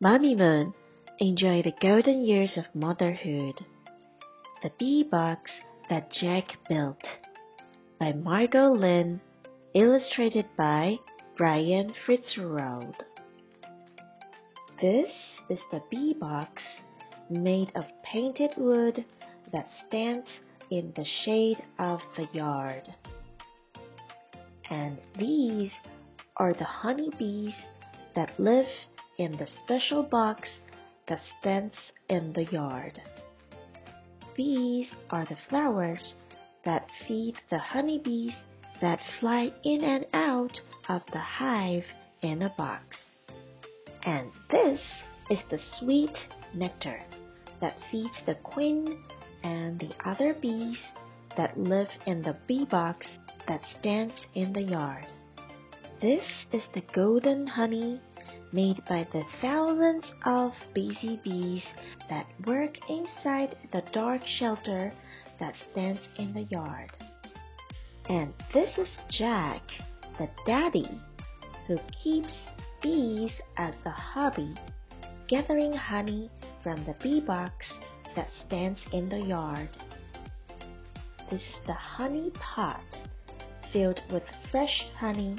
Mommy Moon, enjoy the golden years of motherhood. The Bee Box That Jack Built by Margo Linn, illustrated by Brian Fitzgerald. This is the bee box made of painted wood that stands in the shade of the yard. And these are the honey bees that live in the special box that stands in the yard. These are the flowers that feed the honeybees that fly in and out of the hive in a box. And this is the sweet nectar that feeds the queen and the other bees that live in the bee box that stands in the yard. This is the golden honey made by the thousands of busy bees that work inside the dark shelter that stands in the yard. And this is Jack, the daddy, who keeps bees as a hobby, gathering honey from the bee box that stands in the yard. This is the honey pot filled with fresh honey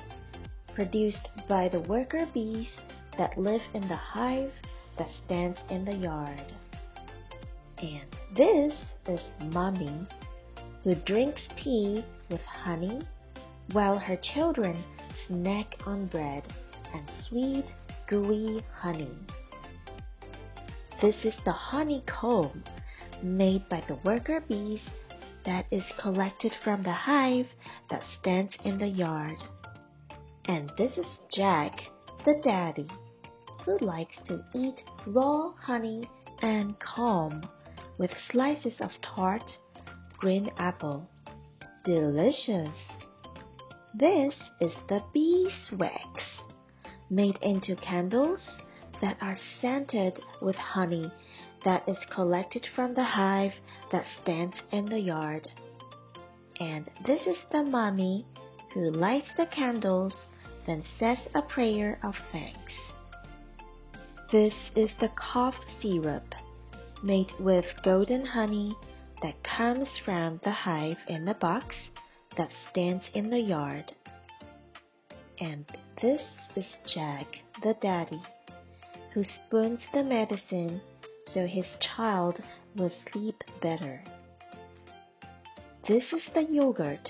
produced by the worker bees that live in the hive that stands in the yard. And this is Mommy, who drinks tea with honey while her children snack on bread and sweet, gooey honey. This is the honeycomb made by the worker bees that is collected from the hive that stands in the yard. And this is Jack, the daddy who likes to eat raw honey and comb with slices of tart green apple. Delicious! This is the beeswax, made into candles that are scented with honey that is collected from the hive that stands in the yard. And this is the mummy who lights the candles, then says a prayer of thanks. This is the cough syrup made with golden honey that comes from the hive in the box that stands in the yard. And this is Jack, the daddy, who spoons the medicine so his child will sleep better. This is the yogurt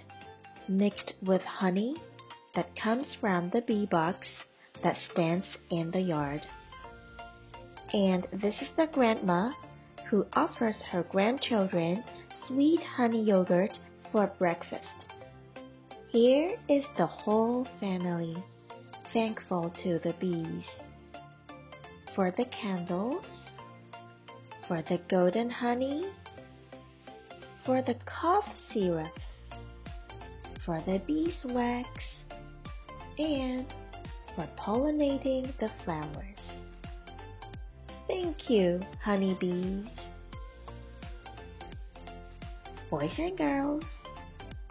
mixed with honey that comes from the bee box that stands in the yard. And this is the grandma who offers her grandchildren sweet honey yogurt for breakfast. Here is the whole family thankful to the bees for the candles, for the golden honey, for the cough syrup, for the beeswax, and for pollinating the flowers. Thank you, honeybees. Boys and girls,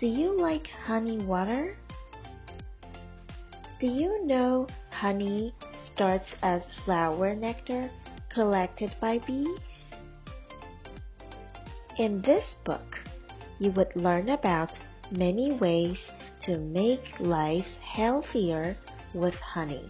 do you like honey water? Do you know honey starts as flower nectar collected by bees? In this book, you would learn about many ways to make life healthier with honey.